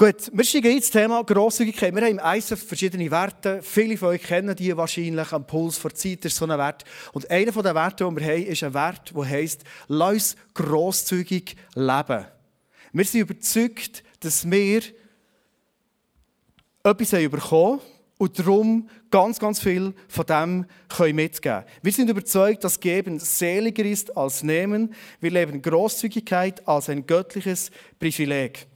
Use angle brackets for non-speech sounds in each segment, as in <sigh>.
Gut, wir steigen ins Thema Grosszügigkeit. Wir haben im ISF verschiedene Werte. Viele von euch kennen die wahrscheinlich. Am Puls vor Zeit ist so ein Wert. Und einer der Werte, den wir haben, ist ein Wert, der heisst, lass uns grosszügig leben. Wir sind überzeugt, dass wir etwas haben bekommen und darum ganz, ganz viel von dem können mitgeben Wir sind überzeugt, dass Geben seliger ist als Nehmen. Wir leben Großzügigkeit als ein göttliches Privileg.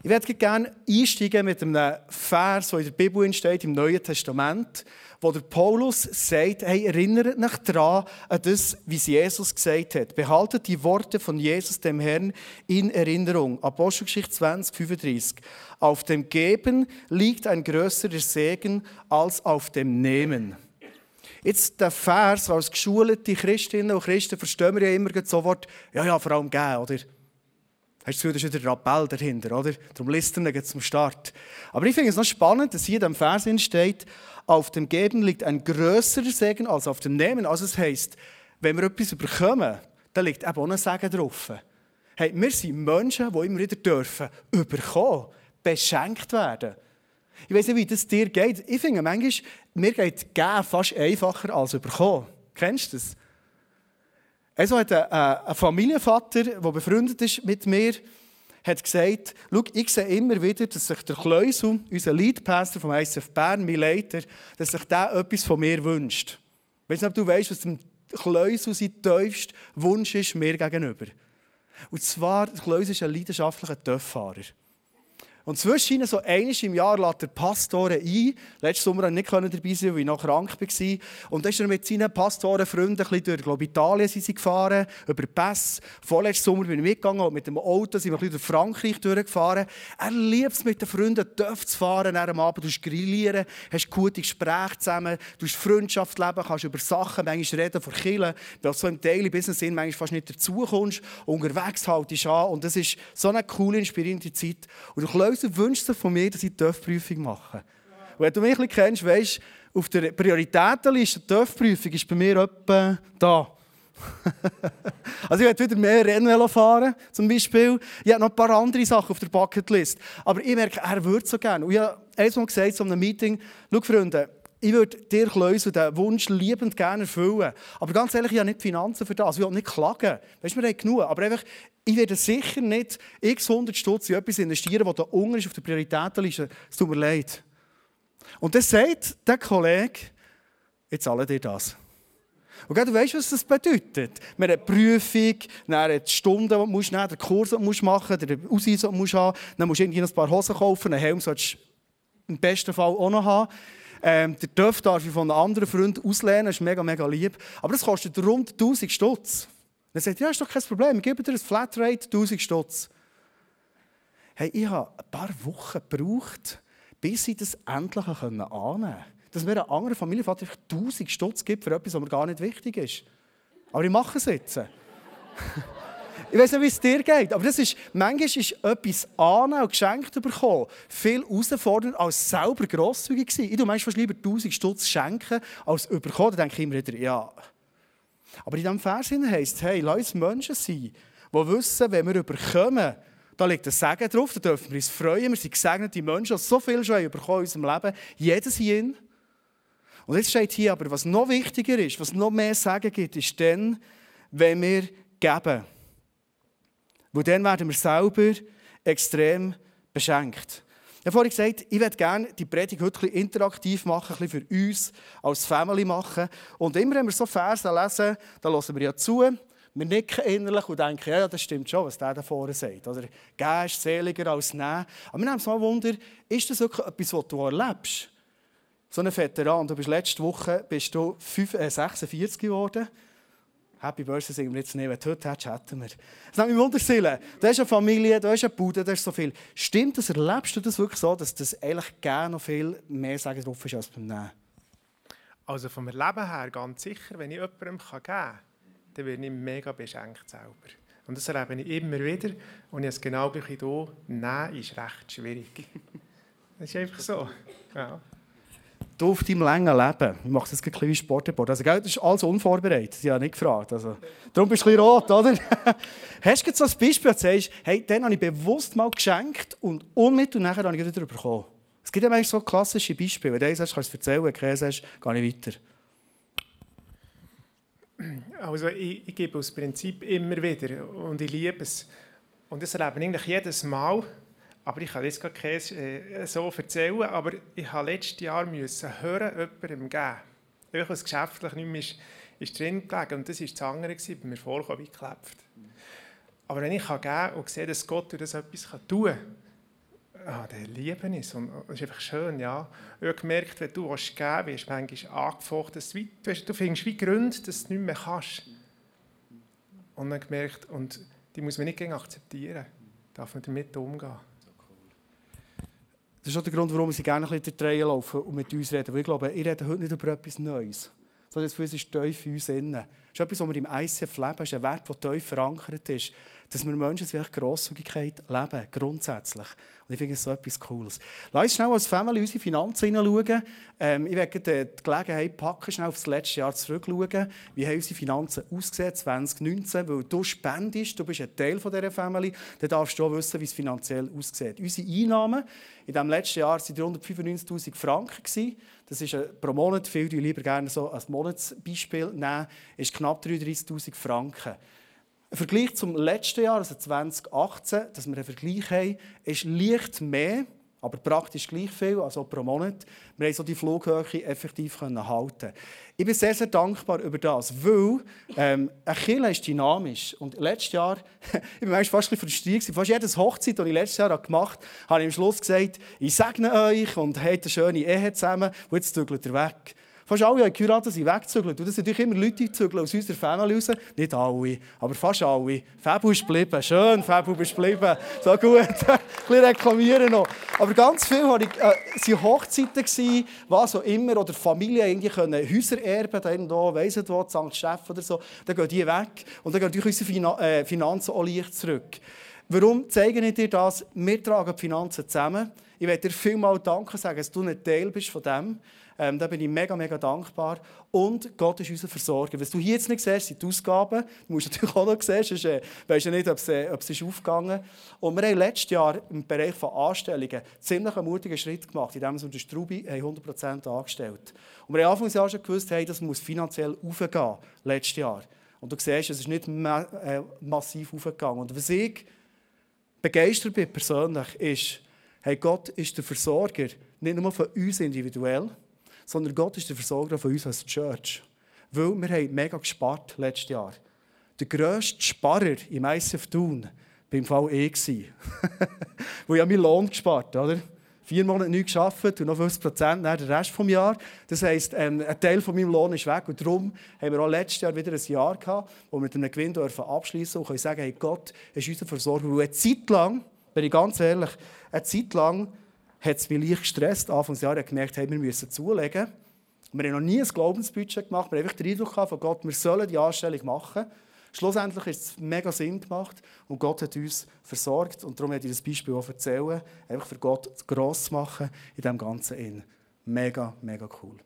Ich werde gerne einsteigen mit einem Vers, der in der Bibel steht, im Neuen Testament, wo der Paulus sagt, hey, erinnert euch daran an das, wie es Jesus gesagt hat. Behaltet die Worte von Jesus, dem Herrn, in Erinnerung. Apostelgeschichte 20, 35. Auf dem Geben liegt ein größerer Segen als auf dem Nehmen. Jetzt der Vers, als geschulte Christinnen und Christen verstehen wir ja immer sofort, ja, ja, vor allem geben, oder? Hast du das ist wieder der Rappell dahinter, oder? Darum listen wir zum Start. Aber ich finde es noch spannend, dass hier in dem Vers steht, auf dem Geben liegt ein größerer Segen als auf dem Nehmen. Also es heisst, wenn wir etwas bekommen, dann liegt eben auch ein Segen drauf. Hey, wir sind Menschen, die immer wieder dürfen überkommen, beschenkt werden. Ich weiß nicht, wie das dir geht. Ich finde manchmal, mir geht geben fast einfacher als überkommen. Kennst du das? Also hat ein, ein Familienvater, der befreundet ist mit mir, hat gesagt, Schau, ich sehe immer wieder, dass sich der Kleusel, unser Leadpastor vom ICF Bern, mein Leiter, dass sich der etwas von mir wünscht. Ich weiß nicht, ob du weißt, was dem Kleusel sein tiefster Wunsch ist mir gegenüber. Und zwar, der Kleusel ist ein leidenschaftlicher Töfffahrer. Und zwischen so einmal im Jahr lädt der Pastor ein. Letzten Sommer konnte ich nicht dabei sein, weil ich noch krank war. Und dann ist er mit seinen Pastorenfreunden ein durch glaube Italien sind sie gefahren, über Pass. Vorletzten Sommer bin ich mitgegangen und mit dem Auto sind wir durch Frankreich durchgefahren. Er liebt es, mit den Freunden zu fahren, am Abend du grillieren, hast gute Gespräche zusammen, du hast Freundschaft leben, kannst über Sachen manchmal reden, vor Killen, weil so im Daily Business sind manchmal fast nicht dazukommst. Unterwegs haltest du an und das ist so eine coole, inspirierende Zeit. Und du Häuser wünscht sich von mir, dass ich die TÜV-Prüfung mache. Und wenn du mich ein kennst, weißt auf der Prioritätenliste der TÜV-Prüfung ist bei mir etwa da. <laughs> also ich werde wieder mehr Rennvelo fahren, zum Beispiel. Ich habe noch ein paar andere Sachen auf der Bucketlist. Aber ich merke, er würde so gerne. Und ich habe einmal gesagt, so einem Meeting, schau Freunde, ich würde dir Kleusel den Wunsch liebend gerne erfüllen. Aber ganz ehrlich, ich habe nicht die Finanzen für das. Ich will nicht klagen. Weißt du, wir haben genug. Aber einfach, ich werde sicher nicht x 100 Stutz in etwas investieren, was da unten ist auf der Prioritätenliste. Es tut mir leid. Und dann sagt der Kollege, jetzt zahle dir das. Und du weißt, was das bedeutet. Haben eine Prüfung, dann die Stunden, die du musst den Kurs, den du machen den Ausweis, den du musst haben Dann musst du irgendwie ein paar Hosen kaufen, einen Helm solltest du im besten Fall auch noch haben. Ähm, der Töff darf ich von einem anderen Freund auslehnen, das ist mega, mega lieb. Aber das kostet rund 1000 Stutz. Dann sagt er, ja, ist doch kein Problem, ich gebe dir ein Flatrate, 1000 Stutz. Hey, ich habe ein paar Wochen gebraucht, bis ich das endlich annehmen konnte. Dass mir ein anderer Familienvater 1000 Stutz gibt für etwas, was mir gar nicht wichtig ist. Aber ich mache es jetzt. <laughs> Ich weiß nicht, wie es dir geht, aber das ist, manchmal ist etwas annehmen und geschenkt bekommen viel herausfordernder als selber grosszügig sein. Ich tue manchmal lieber 1000 Stutz schenken, als überkommen. Da denke ich immer wieder, ja. Aber in diesem Vers heisst es, hey, lass uns Menschen sein, die wissen, wenn wir überkommen, da liegt ein Segen drauf, da dürfen wir uns freuen. Wir sind gesegnete Menschen, die so viel schon bekommen in unserem Leben. Jedes hier. Und jetzt steht hier aber, was noch wichtiger ist, was noch mehr Segen gibt, ist dann, wenn wir geben. Weil dann werden wir selber extrem beschenkt. Habe vorhin gesagt, ich würde gerne die Predigt heute ein interaktiv machen, ein bisschen für uns als Family machen. Und immer, wenn wir so Verse lesen, dann hören wir ja zu. Wir nicken innerlich und denken, ja, das stimmt schon, was der da vorne sagt. Oder geben seliger als nehmen. Aber wir nehmen uns mal Wunder, ist das wirklich etwas, was du erlebst? So ein Veteran, du bist letzte Woche bist du 5, äh, 46 geworden. Happy Birthday singen wir jetzt nicht, wenn du heute hast, chatten wir. Das nimmt mich Wunderseele. Du hast eine Familie, du hast eine Bude, du hast so viel. Stimmt das, erlebst du das wirklich so, dass das eigentlich gerne noch viel mehr Sagen drauf ist als beim Nehmen? Also vom Erleben her ganz sicher, wenn ich jemandem geben kann, dann werde ich mega beschenkt selber. Und das erlebe ich immer wieder. Und ich es genau gleich hier. Nein, ist recht schwierig. <laughs> Das ist einfach so. Ja. Du auf deinem langen Leben, ich mache das ein bisschen wie Sportreport, also das ist alles unvorbereitet, ich habe nicht gefragt, also, darum bist du ein bisschen rot, oder? <laughs> Hast du jetzt so ein Beispiel, du sagst, hey, den habe ich bewusst mal geschenkt und unmittelbar nachher habe ich wieder bekommen. Es gibt ja manchmal so klassische Beispiele, wenn du eins hast, kannst du es erzählen, wenn du keins hast, gehe ich weiter. Also ich, ich gebe aus Prinzip immer wieder und ich liebe es. Und das erlebe ich eigentlich jedes Mal, aber ich kann jetzt gar keins äh, so erzählen, aber ich habe letztes Jahr müssen hören, jemandem geben. Einfach was geschäftlich nicht mehr ist, ist drin gelegen und das war das andere, bei mir vollkommen geklebt. Aber wenn ich kann geben und sehe, dass Gott durch das etwas tun kann, ah, der liebe ich und das ist einfach schön, ja. Ich habe gemerkt, wenn du was geben willst, manchmal angefochten, du, du findest wie Gründe, dass du nicht mehr kannst. Und dann gemerkt, und die muss man nicht akzeptieren, darf man damit umgehen. Das ist auch der Grund, warum sie gerne ein bisschen durch laufen und mit uns reden. Weil ich glaube, ich rede heute nicht über etwas Neues. Sondern es ist tief in uns innen. Das ist etwas, was wir im ICF leben. Das ist ein Wert, der tief verankert ist. Dass wir Menschen wirklich Grosszügigkeit leben, grundsätzlich. Und ich finde es so etwas Cooles. Lass uns schnell als Family unsere Finanzen hineinschauen. Ähm, ich werde die Gelegenheit packen, schnell auf das letzte Jahr zurückschauen. Wie haben unsere Finanzen ausgesehen 2019? Weil du spendest, du bist ein Teil dieser Family, dann darfst du auch wissen, wie es finanziell aussieht. Unsere Einnahmen in diesem letzten Jahr waren 395'000 Franken. Das ist pro Monat viel, die lieber gerne so als Monatsbeispiel nehmen, ist knapp 33'000 Franken. Ein Vergleich zum letzten Jahr, also 2018, dass wir einen Vergleich haben, ist leicht mehr, aber praktisch gleich viel, also pro Monat. Wir haben so die Flughöhe effektiv halten Ich bin sehr, sehr dankbar über das, weil ähm, ein Kirche ist dynamisch. Und letztes Jahr, <laughs> ich bin fast ein frustriert, fast jedes Hochzeit, die ich letztes Jahr gemacht habe, habe ich am Schluss gesagt, ich segne euch und habt eine schöne Ehe zusammen und jetzt zügelt ihr weg. Fast alle haben geheiratet, sind weggezügelt. Und das sind natürlich immer Leute, die aus unserer Family raus. Nicht alle, aber fast alle. Fabu ist geblieben. Schön, Fabu ist geblieben. So gut. <laughs> Ein bisschen reklamieren noch. Aber ganz viel waren äh, Hochzeiten, gewesen, was auch immer. Oder Familien irgendwie können Häuser erben, da irgendwo, weiss nicht wo, St. Steff oder so. Dann gehen die weg. Und dann gehen unsere Finan äh, Finanzen auch leicht zurück. Warum zeige ich dir das? Wir tragen die Finanzen zusammen. Ich möchte dir vielmal danken sagen, dass du ein Teil bist von dem. Ähm, da bin ich mega, mega dankbar. Und Gott ist unser Versorger. Was du hier jetzt nicht siehst, sind die Ausgaben. Du musst natürlich auch noch sehen, sonst äh, weißt du nicht, ob es, äh, ob es ist aufgegangen ist. Und wir haben letztes Jahr im Bereich von Anstellungen ziemlich einen mutigen Schritt gemacht, indem wir unter Strubi 100% angestellt Und wir haben Anfangs Jahr schon gewusst, hey, das muss finanziell aufgehen, letztes Jahr. Und du siehst, es ist nicht ma äh, massiv aufgegangen. Und was ich begeistert bin persönlich, ist, hey, Gott ist der Versorger, nicht nur von uns individuell, sondern Gott ist der Versorger von uns als Church. Weil wir haben mega gespart letztes Jahr. Der grösste Sparer im ICF Thun war im Fall ich. <laughs> Weil ich habe meinen Lohn gespart, oder? Vier Monate nicht gearbeitet und noch 50 Prozent den Rest des Jahres. Das heisst, ähm, ein Teil von meinem Lohn ist weg. Und darum haben wir auch letztes Jahr wieder ein Jahr gehabt, wo wir mit einem Gewinn abschließen und können sagen, hey, Gott ist unser Versorger. Weil eine Zeit lang, bin ich ganz ehrlich, eine Zeit lang hat es mich leicht gestresst. Anfangs Jahr gemerkt, hey, wir müssen zulegen. Wir haben noch nie ein Glaubensbudget gemacht. Wir haben einfach den Eindruck von Gott, wir sollen die Anstellung machen. Schlussendlich ist es mega Sinn gemacht und Gott hat uns versorgt. Und darum werde ich das Beispiel auch erzählen, einfach für Gott gross zu machen in diesem Ganzen. Mega, mega cool.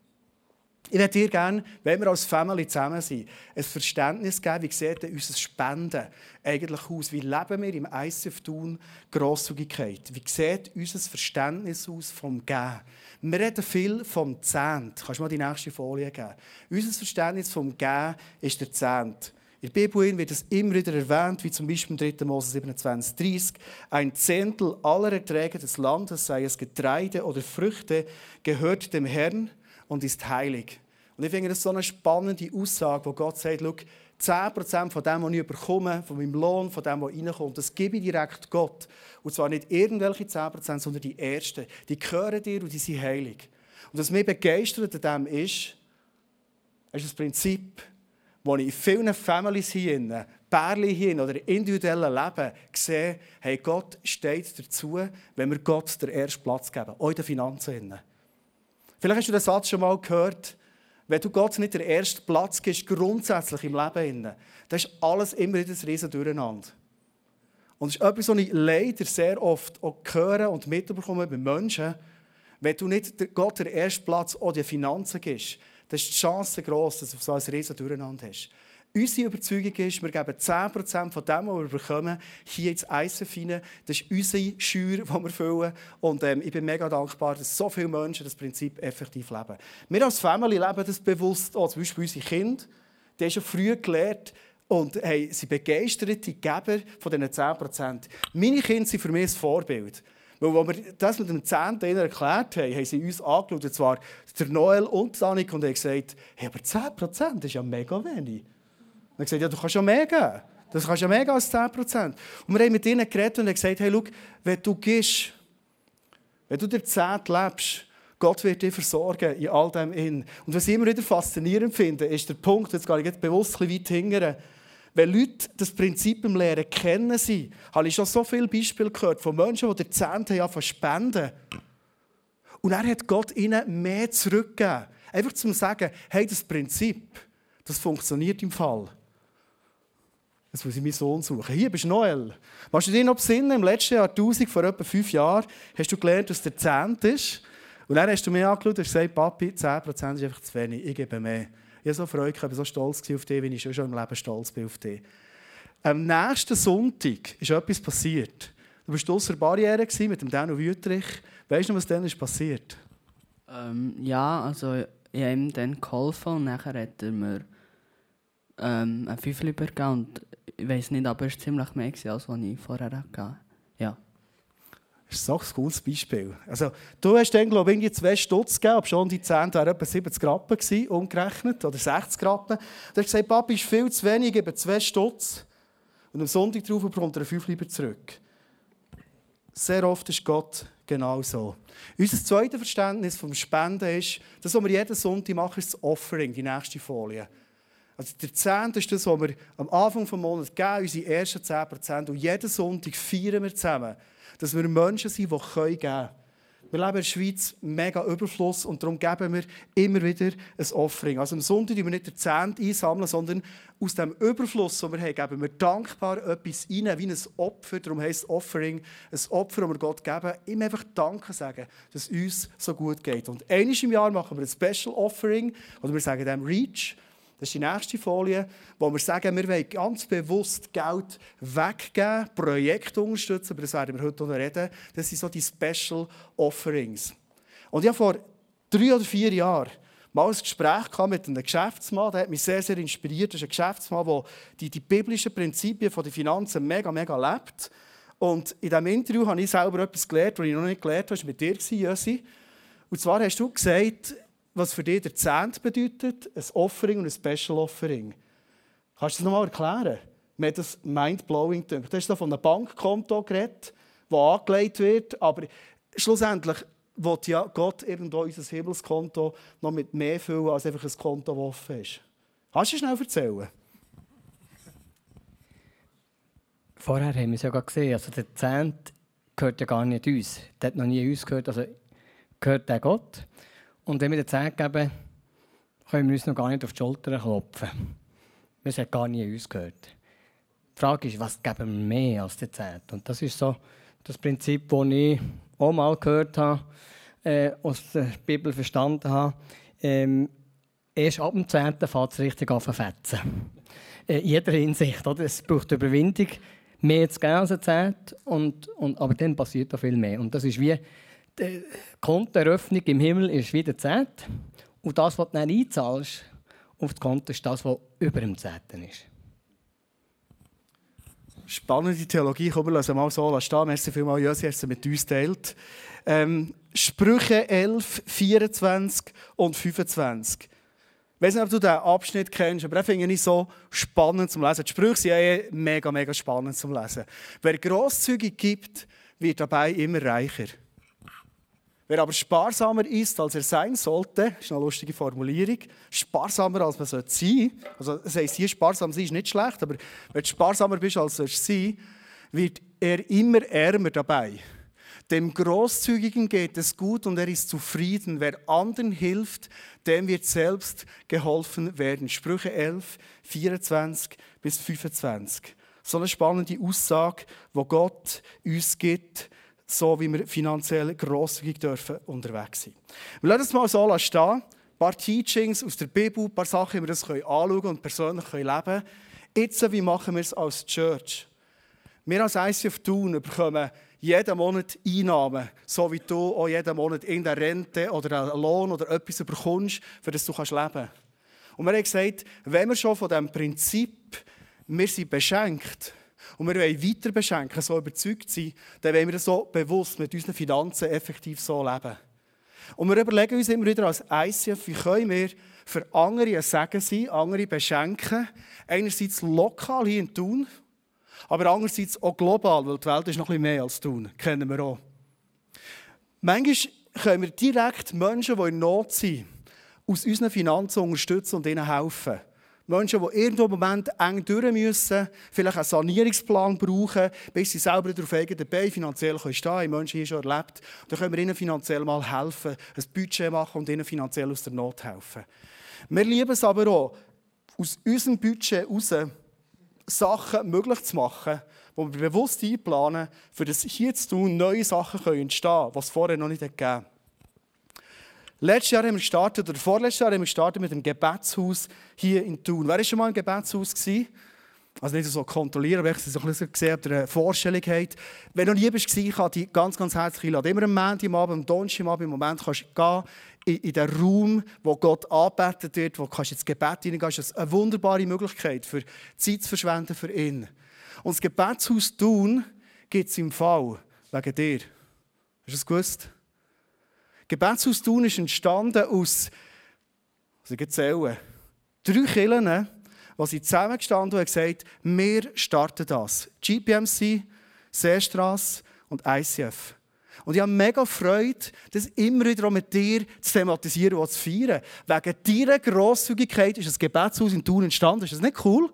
Ich würde dir gerne, wenn wir als Family zusammen sind, ein Verständnis geben, wie sieht unser Spenden eigentlich aus? Wie leben wir im ICF Tun Grosszügigkeit? Wie sieht unser Verständnis aus vom Geben? Wir reden viel vom Zehnt. Kannst du mal die nächste Folie geben? Unser Verständnis vom Geben ist der Zehnt. In der Bibel wird es immer wieder erwähnt, wie zum Beispiel im 3. Mose 27, 30. Ein Zehntel aller Erträge des Landes, sei es Getreide oder Früchte, gehört dem Herrn und ist heilig. Und ich finde das so eine spannende Aussage, wo Gott sagt, schau, 10% von dem, was ich bekomme, von meinem Lohn, von dem, was reinkommt, das gebe ich direkt Gott. Und zwar nicht irgendwelche 10%, sondern die ersten. Die gehören dir und die sind heilig. Und was mich begeistert an dem ist, ist das Prinzip, das ich in vielen Families hier, Pärchen hier oder individuellen Leben sehe, hey, Gott steht dazu, wenn wir Gott den ersten Platz geben, auch in den Finanzen. Vielleicht hast du den Satz schon mal gehört, wenn du Gott nicht den ersten Platz gibst, grundsätzlich im Leben, dann ist alles immer wieder ein riesen Durcheinander. Und das ist etwas, was ich leider sehr oft auch höre und mitbekomme bei Menschen, Wenn du nicht Gott den ersten Platz oder die Finanzen gibst, dann ist die Chance gross, dass du so ein riesen Durcheinander hast. Unsere Überzeugung ist, wir geben 10% von dem, was wir bekommen, hier ins ISF rein. Das ist unsere Schür, die wir füllen. Und ähm, ich bin mega dankbar, dass so viele Menschen das Prinzip effektiv leben. Wir als Family leben das bewusst auch. Zum Beispiel unsere Kinder, die haben schon früh gelernt, und hey, sind begeisterte Geber von diesen 10%. Meine Kinder sind für mich ein Vorbild. Weil, als wir das mit dem Zehnten erklärt haben, haben sie uns angeschaut, und zwar der Noel und Annik, und haben gesagt, hey, aber 10% ist ja mega wenig. Und er gesagt, ja, du kannst ja mehr geben. Das kannst ja mehr als 10% Und wir haben mit ihnen geredet und haben gesagt, hey, schau, wenn du gehst, wenn du der Zehnt lebst, Gott wird dich versorgen in all dem in. Und was ich immer wieder faszinierend finde, ist der Punkt, jetzt gehe ich jetzt bewusst ein bisschen weit hingern, wenn Leute das Prinzip im Lehren kennen, sie, habe ich schon so viele Beispiele gehört von Menschen, die der Zehnte ja spenden. Und er hat Gott ihnen mehr zurückgegeben. Einfach zum sagen, hey, das Prinzip, das funktioniert im Fall. Jetzt muss ich meinen Sohn suchen. Hier bist Noel. Machst du dir noch besinnen, im letzten Jahr 1000, vor etwa fünf Jahren, hast du gelernt, dass der Zehnt ist. Und dann hast du mir angeschaut und gesagt, Papi, 10% ist einfach zu wenig, ich gebe mehr. Ich habe so Freude, ich war so stolz auf dich, wie ich schon im Leben stolz bin auf dich. Am nächsten Sonntag ist etwas passiert. Du warst außer Barriere mit dem Daniel Wüttrich. Weißt du, was dann ist passiert? Ähm, ja, also ich habe ihm dann geholfen und nachher hat er mir ähm, ein Fünfel übergeben ich weiß nicht, aber es war ziemlich mehr, als was ich vorher hatte. Ja. Das ist so ein cooles Beispiel. Also, du hast dann, glaube ich, zwei Stutz gegeben, aber schon die 10 waren etwa 70 Rappen gewesen, umgerechnet, oder 60 Rappen. Du hast gesagt, Papi, ist viel zu wenig, gebe zwei Stutz. Und am Sonntag darauf bekommt er fünf lieber zurück. Sehr oft ist Gott genau so. Unser zweites Verständnis vom Spenden ist, das, was wir jeden Sonntag machen, ist das Offering, die nächste Folie. Also der Zehnte ist das, was wir am Anfang des Monats geben, unsere ersten 10%. Und jeden Sonntag feiern wir zusammen dass wir Menschen sind, die geben können. Wir leben in der Schweiz mega Überfluss und darum geben wir immer wieder ein Offering. Also am Sonntag tun wir nicht den Zehnt einsammeln, sondern aus dem Überfluss, den wir haben, geben wir dankbar etwas rein, wie ein Opfer. Darum heisst Offering ein Opfer, das wir Gott geben. Ihm einfach Danke sagen, dass es uns so gut geht. Und einmal im Jahr machen wir ein Special Offering, oder wir sagen dem Reach. Das ist die nächste Folie, wo wir sagen, wir wollen ganz bewusst Geld weggeben, Projekte unterstützen, aber das werden wir heute noch reden. Das sind so die Special Offerings. Und ich habe vor drei oder vier Jahren mal ein Gespräch mit einem Geschäftsmann, der hat mich sehr, sehr inspiriert. Das ist ein Geschäftsmann, der die, die biblischen Prinzipien der Finanzen mega, mega lebt. Und in diesem Interview habe ich selber etwas gelernt, was ich noch nicht gelernt habe, das war mit dir, Jösi. Und zwar hast du gesagt, was für dich der Zehnt bedeutet, ein Offering und ein Special Offering. Kannst du das nochmal erklären? Mir hat das mind-blowing gedacht. Du hast von einem Bankkonto geredet, das angelegt wird, aber schlussendlich will ja Gott irgendwo unser Himmelskonto noch mit mehr füllen, als einfach ein Konto, das offen ist. Kannst du schnell erzählen? Vorher haben wir es ja gesehen, also der Zehnt gehört ja gar nicht uns. Der hat noch nie uns gehört, also gehört der Gott. Und wenn wir den Zehnt geben, können wir uns noch gar nicht auf die Schulter klopfen. Wir haben gar nie uns gehört. Die Frage ist, was geben wir mehr als den Zehnt? Und das ist so das Prinzip, das ich auch mal gehört habe, äh, aus der Bibel verstanden habe. Ähm, erst ab dem Zehnten fängt es richtig an zu fetzen. Äh, in jeder Hinsicht. Oder? Es braucht Überwindung, mehr zu geben als ein Zehnt, und, und, aber dann passiert da viel mehr. Und das ist wie die Kontoeröffnung im Himmel ist wie der Zehnt. Und das, was du dann einzahlst auf das Konto, ist das, was über dem Zehnten ist. Spannende Theologie, komm, wir lassen mal so stehen. Merci vielmals, Jösi, hast du mit uns teilt. Ähm, Sprüche 11, 24 und 25. Ich weiß nicht, ob du diesen Abschnitt kennst, aber den finde ich so spannend zum Lesen. Die Sprüche sind ja eh mega, mega spannend zum Lesen. Wer grosszügig gibt, wird dabei immer reicher. Wer aber sparsamer ist, als er sein sollte, ist eine lustige Formulierung, sparsamer als man sein sollte also das heisst, hier sparsam sein ist nicht schlecht, aber wenn du sparsamer bist, als du sein wird er immer ärmer dabei. Dem Großzügigen geht es gut und er ist zufrieden. Wer anderen hilft, dem wird selbst geholfen werden. Sprüche 11, 24 bis 25. So eine spannende Aussage, wo Gott uns gibt, so wie wir finanziell grosszügig dürfen unterwegs sein. Wir lassen es mal so stehen. Ein paar Teachings aus der Bibel, ein paar Sachen, wie wir das anschauen und persönlich leben können. Jetzt, wie machen wir es als Church? Wir als ICF Thun bekommen jeden Monat Einnahmen, so wie du auch jeden Monat in der Rente oder einen Lohn oder etwas bekommst, für das du leben kannst. Und wir haben gesagt, wenn wir schon von diesem Prinzip, wir sind beschenkt, und wir wollen weiter beschenken, so überzeugt sein, dann wollen wir so bewusst mit unseren Finanzen effektiv so leben. Und wir überlegen uns immer wieder als ICF, wie können wir für andere ein Segen sein, andere beschenken. Einerseits lokal hier in Thun, aber andererseits auch global, weil die Welt ist noch ein bisschen mehr als Thun, kennen wir auch. Manchmal können wir direkt Menschen, die in Not sind, aus unseren Finanzen unterstützen und ihnen helfen. Menschen, die irgendwo im Moment eng durch müssen, vielleicht einen Sanierungsplan brauchen, bis sie selber darauf eigenen Beinen finanziell stehen können. Menschen hier schon erlebt. Dann können wir ihnen finanziell mal helfen, ein Budget machen und ihnen finanziell aus der Not helfen. Wir lieben es aber auch, aus unserem Budget heraus Sachen möglich zu machen, die wir bewusst einplanen, für das hier zu tun, neue Sachen entstehen können, die es vorher noch nicht gegeben Letztes Jahr haben wir gestartet, oder vorletztes Jahr haben wir gestartet mit dem Gebetshaus hier in Thun. Wer war schon mal im Gebetshaus? Gewesen? Also nicht so kontrollieren, aber ich habe so ein bisschen gesehen, ob ihr eine Vorstellung habt. Wenn du noch nie bist, kann ich dich ganz, ganz herzlich einladen. Immer am Montag am Abend, am Donnerstag am im Moment kannst du gehen in, in den Raum, wo Gott angebetet wird, wo kannst du ins Gebet hineingehen. Das ist eine wunderbare Möglichkeit, für Zeit zu verschwenden für ihn. Und das Gebetshaus Thun gibt es im Fall wegen dir. Hast du das gewusst? Gebetshaus Thun ist entstanden aus, also ich zählen, drei Kirchen, die sie zusammengestanden und gesagt wir starten das. GPMC, Seestrasse und ICF. Und ich habe mega Freude, das immer wieder mit dir zu thematisieren und zu feiern. Wegen deiner Grosszügigkeit ist das Gebetshaus in Thun entstanden. Ist das nicht cool?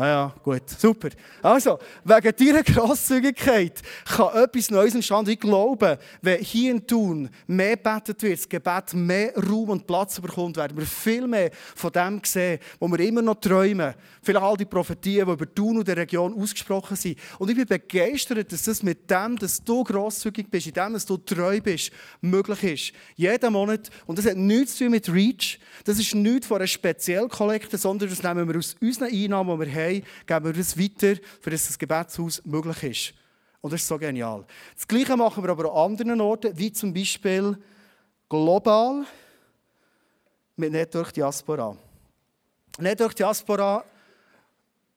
Ah ja, gut, super. Also, wegen deiner Grosszügigkeit kann etwas Neues entstehen. Ich glaube, wenn hier in Thun mehr betet wird, das Gebet mehr Raum und Platz bekommt, werden wir viel mehr von dem sehen, wo wir immer noch träumen. Vielleicht all die Prophetien, die über Thun und der Region ausgesprochen sind. Und ich bin begeistert, dass das mit dem, dass du grosszügig bist, in dem, dass du treu bist, möglich ist. Jeden Monat. Und das hat nichts zu tun mit Reach. Das ist nichts von einer Speziellkollekte, sondern das nehmen wir aus unseren Einnahmen, die wir haben haben, geben wir das weiter, für das das Gebetshaus möglich ist. Und das ist so genial. Das Gleiche machen wir aber an anderen Orten, wie zum Beispiel global mit Network Diaspora. Network Diaspora,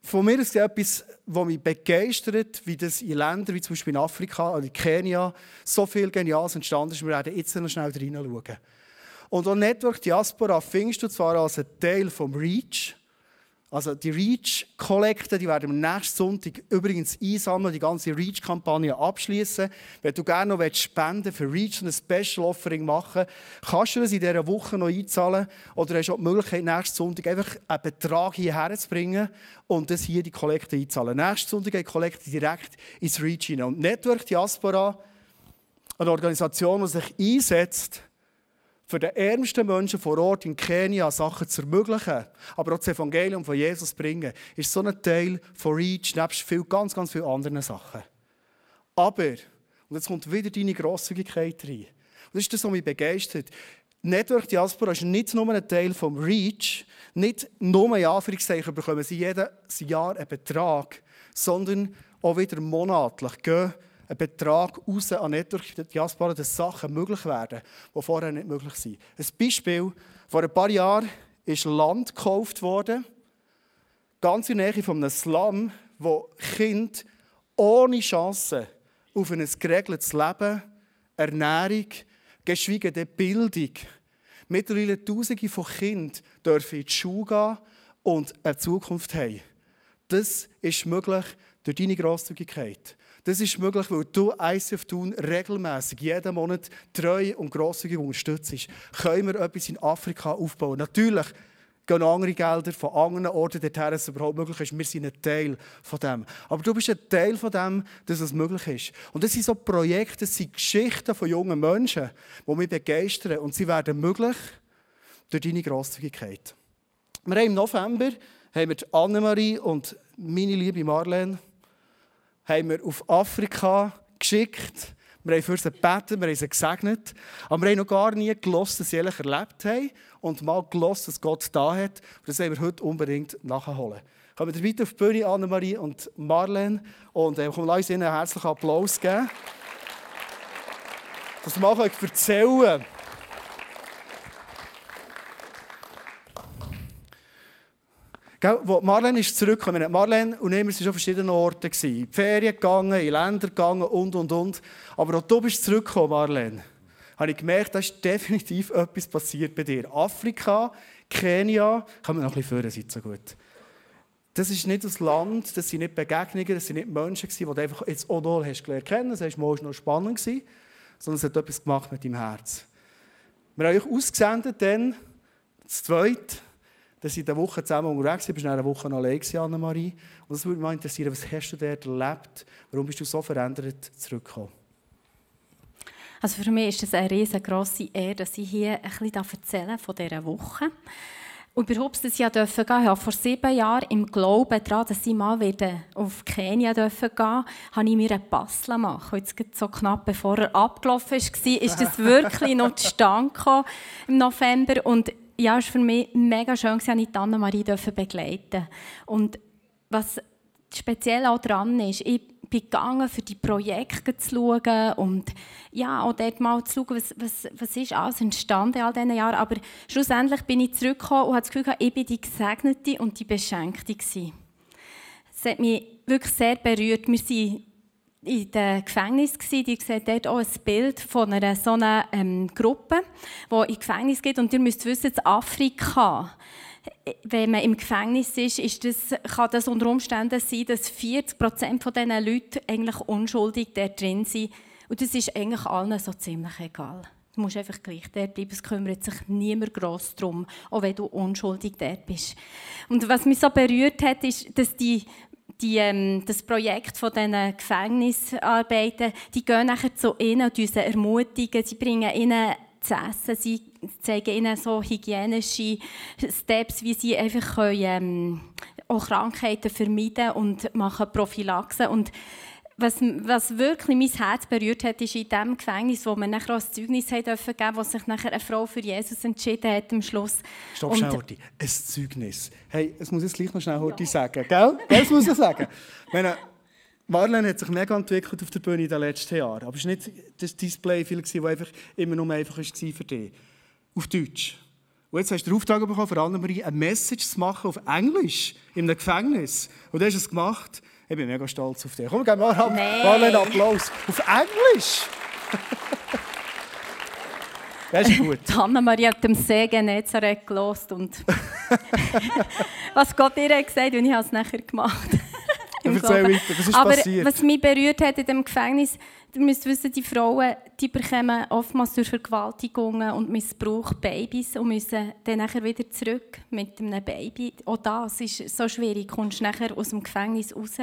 von mir ist etwas, was mich begeistert, wie das in Ländern wie zum Beispiel in Afrika oder in Kenia so viel Geniales entstanden ist. Wir werden jetzt noch schnell reinschauen. Und auch Network Diaspora findest du zwar als ein Teil vom Reach, also die Reach-Kollekte, die werden am nächsten Sonntag übrigens einsammeln, die ganze Reach-Kampagne abschließen. Wenn du gerne noch spenden für Reach und ein Special-Offering machen kannst du das in dieser Woche noch einzahlen oder hast du auch die Möglichkeit, nächsten Sonntag einfach einen Betrag hierher zu bringen und das hier die Kollekte einzahlen. Nächsten Sonntag geht die Kollekte direkt ins Reach hinein. Und Network Diaspora, eine Organisation, die sich einsetzt, für die ärmsten Menschen vor Ort in Kenia Sachen zu ermöglichen, aber auch das Evangelium von Jesus zu bringen, ist so ein Teil von Reach, nebst viel, ganz, ganz vielen anderen Sachen. Aber, und jetzt kommt wieder deine Grosszügigkeit rein, und das ist das, was mich begeistert, Network Diaspora ist nicht nur ein Teil vom Reach, nicht nur in Anführungszeichen bekommen sie jedes Jahr einen Betrag, sondern auch wieder monatlich gehen ein Betrag raus an Network Diaspora, dass Sachen möglich werden, die vorher nicht möglich sind. Ein Beispiel, vor ein paar Jahren ist Land gekauft worden, ganz in der Nähe von einem Slum, wo Kinder ohne Chance auf ein geregeltes Leben, Ernährung, geschweige denn Bildung, mittlerweile Tausende von Kindern dürfen in die Schule gehen und eine Zukunft haben. Das ist möglich durch deine Grosszügigkeit. Das ist möglich, weil du ICF Thun regelmäßig jeden Monat treu und grosszügig unterstützt. Können wir etwas in Afrika aufbauen? Natürlich gehen andere Gelder von anderen Orten dorthin, dass es überhaupt möglich ist. Wir sind ein Teil von dem. Aber du bist ein Teil von dem, dass es möglich ist. Und das sind so Projekte, das sind Geschichten von jungen Menschen, die mich begeistern. Und sie werden möglich durch deine Grosszügigkeit. Wir haben im November haben wir Annemarie und meine liebe Marlene haben wir auf Afrika geschickt wir haben für sie gebeten, wir haben sie gesegnet, aber wir haben noch gar nie gelost, dass sie ehrlich erlebt haben und mal gelost, dass Gott da hat. Das wollen wir heute unbedingt nachholen. Kommen wir weiter auf die Bühne, Annemarie und Marlene. Und äh, komm, lass ihnen einen herzlichen Applaus geben. Dass wir mal erzählen können. Marlene ist zurückgekommen. Marlene und ich waren schon an verschiedenen Orten. In Ferien gegangen, in Länder gegangen und, und, und. Aber auch du bist zurückgekommen, Marlene. Habe ich gemerkt, da ist definitiv etwas passiert bei dir. Afrika, Kenia, kann man noch ein bisschen führen, so gut. Das ist nicht das Land, das sind nicht Begegnungen, das sind nicht Menschen, die du einfach jetzt auch noch hast gelernt kennen. Das war noch spannend, sondern es hat etwas gemacht mit deinem Herz. Wir haben euch ausgesendet dann, das Zweite, dass ich eine Woche zusammen unterwegs war, bist eine Woche allein Anne-Marie. Und es würde mich interessieren, was hast du dort erlebt? Warum bist du so verändert zurückgekommen? Also für mich ist es eine riesengroße Ehre, dass ich hier ein bisschen von dieser Woche. Und überhaupt, dass ich gehen durfte, habe vor sieben Jahren im Glauben daran, dass ich mal wieder auf Kenia gehen, habe ich mir einen Pass machen. Jetzt so knapp bevor er abgelaufen war, ist das wirklich noch zustande gekommen im November. Und ja, es war für mich mega schön, dass ich Anna-Marie begleiten Und was speziell auch dran ist, ich bin gegangen, für die Projekte zu schauen und ja, auch dort mal zu schauen, was, was, was ist alles entstanden all diesen Jahren. Aber schlussendlich bin ich zurückgekommen und habe das Gefühl, ich bin die Gesegnete und die Beschenkte gewesen. Es hat mich wirklich sehr berührt. Wir sind in dem Gefängnis gsi. Die sieht dort auch ein Bild von einer so einer ähm, Gruppe, die in Gefängnis geht. Und ihr müsst wissen, in Afrika, wenn man im Gefängnis ist, ist das, kann das unter Umständen sein, dass 40 Prozent von diesen Leuten eigentlich unschuldig dort drin sind. Und das ist eigentlich allen so ziemlich egal. Du musst einfach gleich dort bleiben, es kümmert sich niemand gross darum, auch wenn du unschuldig dort bist. Und was mich so berührt hat, ist, dass die die, ähm, das Projekt von diesen Gefängnisarbeiten, die gehen nachher zu ihnen und sie ermutigen, sie bringen ihnen zu essen, sie zeigen ihnen so hygienische Steps, wie sie einfach können, ähm, auch Krankheiten vermeiden und machen Prophylaxe und was, was wirklich mein Herz berührt hat, ist in dem Gefängnis, wo wir nachher auch ein Zeugnis haben dürfen geben, wo sich nachher eine Frau für Jesus entschieden hat am Schluss. Stopp, schnell, Horti. Ein Zeugnis. Hey, es muss jetzt gleich noch schnell Horti ja. sagen, gell? Das muss ich sagen. meine, Marlene hat sich mega entwickelt auf der Bühne in den letzten Jahren. Aber es war nicht das Display, viel, das einfach immer nur einfach war für dich. Auf Deutsch. Und jetzt hast du den Auftrag bekommen, vor allem eine Message zu machen auf Englisch in einem Gefängnis. Und du hast es gemacht. Ich bin mega stolz auf dich. Komm, gib mal, ab, mal einen Applaus. Auf Englisch! <laughs> Das ist gut. Anna-Maria hat dem See Genezareth gelost und <laughs> was Gott ihr hat gesagt und ich habe es nachher gemacht. <laughs> Erzähl weiter, was ist Aber passiert? was mich berührt hat in dem Gefängnis, ihr müsst wissen, die Frauen, die bekommen oftmals durch Vergewaltigungen und Missbrauch Babys und müssen dann nachher wieder zurück mit einem Baby. Auch das ist so schwierig. Du kommst nachher aus dem Gefängnis raus